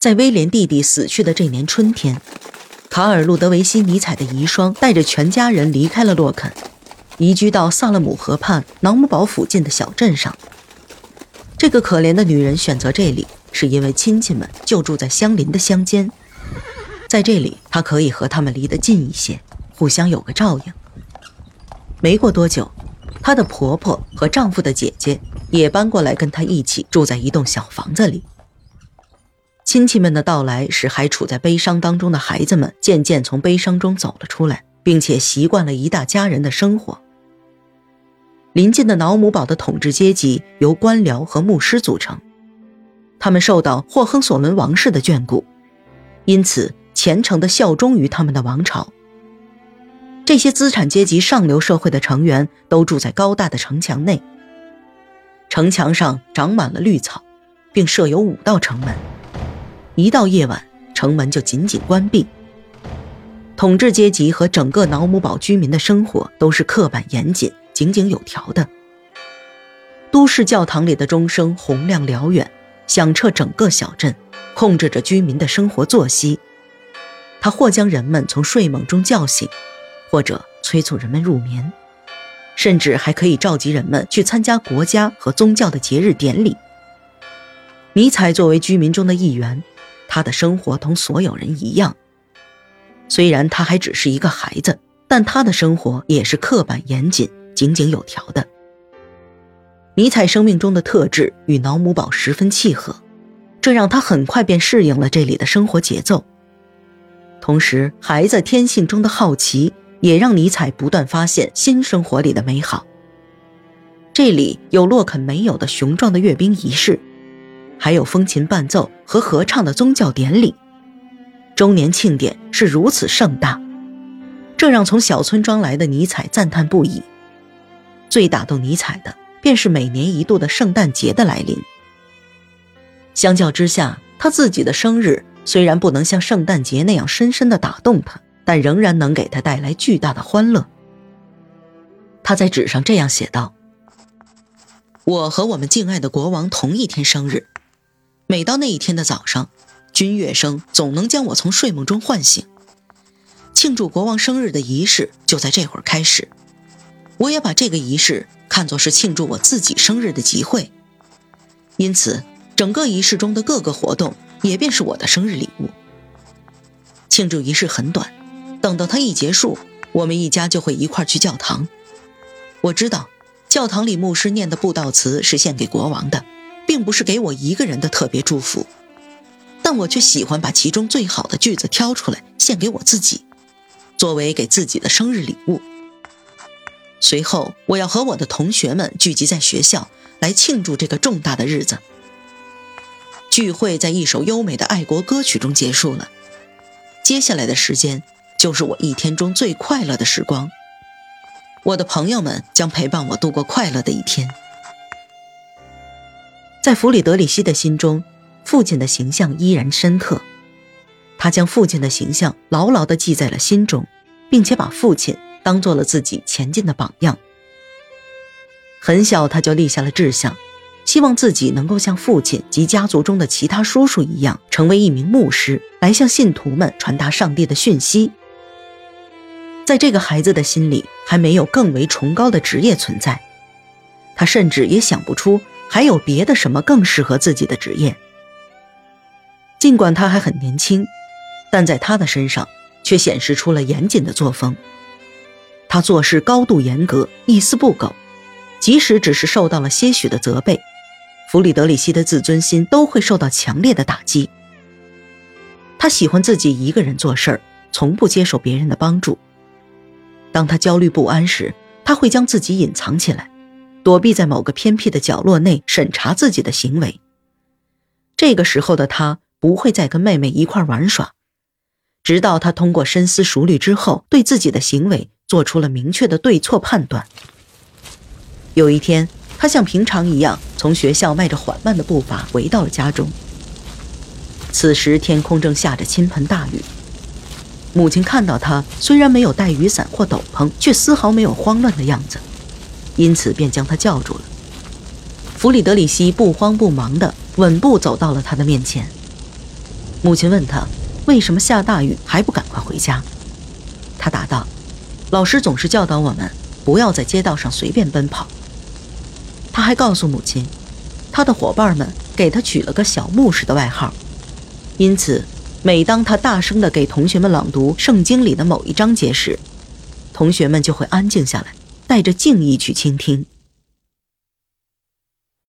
在威廉弟弟死去的这年春天，卡尔·路德维希·尼采的遗孀带着全家人离开了洛肯，移居到萨勒姆河畔瑙姆堡附近的小镇上。这个可怜的女人选择这里，是因为亲戚们就住在相邻的乡间，在这里她可以和他们离得近一些，互相有个照应。没过多久，她的婆婆和丈夫的姐姐也搬过来跟她一起住在一栋小房子里。亲戚们的到来使还处在悲伤当中的孩子们渐渐从悲伤中走了出来，并且习惯了一大家人的生活。临近的瑙姆堡的统治阶级由官僚和牧师组成，他们受到霍亨索伦王室的眷顾，因此虔诚地效忠于他们的王朝。这些资产阶级上流社会的成员都住在高大的城墙内，城墙上长满了绿草，并设有五道城门。一到夜晚，城门就紧紧关闭。统治阶级和整个瑙姆堡居民的生活都是刻板严谨、井井有条的。都市教堂里的钟声洪亮辽远，响彻整个小镇，控制着居民的生活作息。它或将人们从睡梦中叫醒，或者催促人们入眠，甚至还可以召集人们去参加国家和宗教的节日典礼。尼采作为居民中的一员。他的生活同所有人一样，虽然他还只是一个孩子，但他的生活也是刻板严谨、井井有条的。尼采生命中的特质与瑙姆堡十分契合，这让他很快便适应了这里的生活节奏。同时，孩子天性中的好奇也让尼采不断发现新生活里的美好。这里有洛肯没有的雄壮的阅兵仪式。还有风琴伴奏和合唱的宗教典礼，周年庆典是如此盛大，这让从小村庄来的尼采赞叹不已。最打动尼采的，便是每年一度的圣诞节的来临。相较之下，他自己的生日虽然不能像圣诞节那样深深的打动他，但仍然能给他带来巨大的欢乐。他在纸上这样写道：“我和我们敬爱的国王同一天生日。”每到那一天的早上，军乐声总能将我从睡梦中唤醒。庆祝国王生日的仪式就在这会儿开始。我也把这个仪式看作是庆祝我自己生日的集会，因此整个仪式中的各个活动也便是我的生日礼物。庆祝仪式很短，等到它一结束，我们一家就会一块去教堂。我知道，教堂里牧师念的布道词是献给国王的。并不是给我一个人的特别祝福，但我却喜欢把其中最好的句子挑出来献给我自己，作为给自己的生日礼物。随后，我要和我的同学们聚集在学校来庆祝这个重大的日子。聚会在一首优美的爱国歌曲中结束了。接下来的时间就是我一天中最快乐的时光。我的朋友们将陪伴我度过快乐的一天。在弗里德里希的心中，父亲的形象依然深刻。他将父亲的形象牢牢地记在了心中，并且把父亲当做了自己前进的榜样。很小他就立下了志向，希望自己能够像父亲及家族中的其他叔叔一样，成为一名牧师，来向信徒们传达上帝的讯息。在这个孩子的心里，还没有更为崇高的职业存在，他甚至也想不出。还有别的什么更适合自己的职业？尽管他还很年轻，但在他的身上却显示出了严谨的作风。他做事高度严格，一丝不苟，即使只是受到了些许的责备，弗里德里希的自尊心都会受到强烈的打击。他喜欢自己一个人做事儿，从不接受别人的帮助。当他焦虑不安时，他会将自己隐藏起来。躲避在某个偏僻的角落内审查自己的行为。这个时候的他不会再跟妹妹一块玩耍，直到他通过深思熟虑之后，对自己的行为做出了明确的对错判断。有一天，他像平常一样从学校迈着缓慢的步伐回到了家中。此时天空正下着倾盆大雨，母亲看到他虽然没有带雨伞或斗篷，却丝毫没有慌乱的样子。因此，便将他叫住了。弗里德里希不慌不忙地稳步走到了他的面前。母亲问他，为什么下大雨还不赶快回家？他答道：“老师总是教导我们，不要在街道上随便奔跑。”他还告诉母亲，他的伙伴们给他取了个小牧师的外号，因此，每当他大声地给同学们朗读圣经里的某一章节时，同学们就会安静下来，带着敬意去倾听。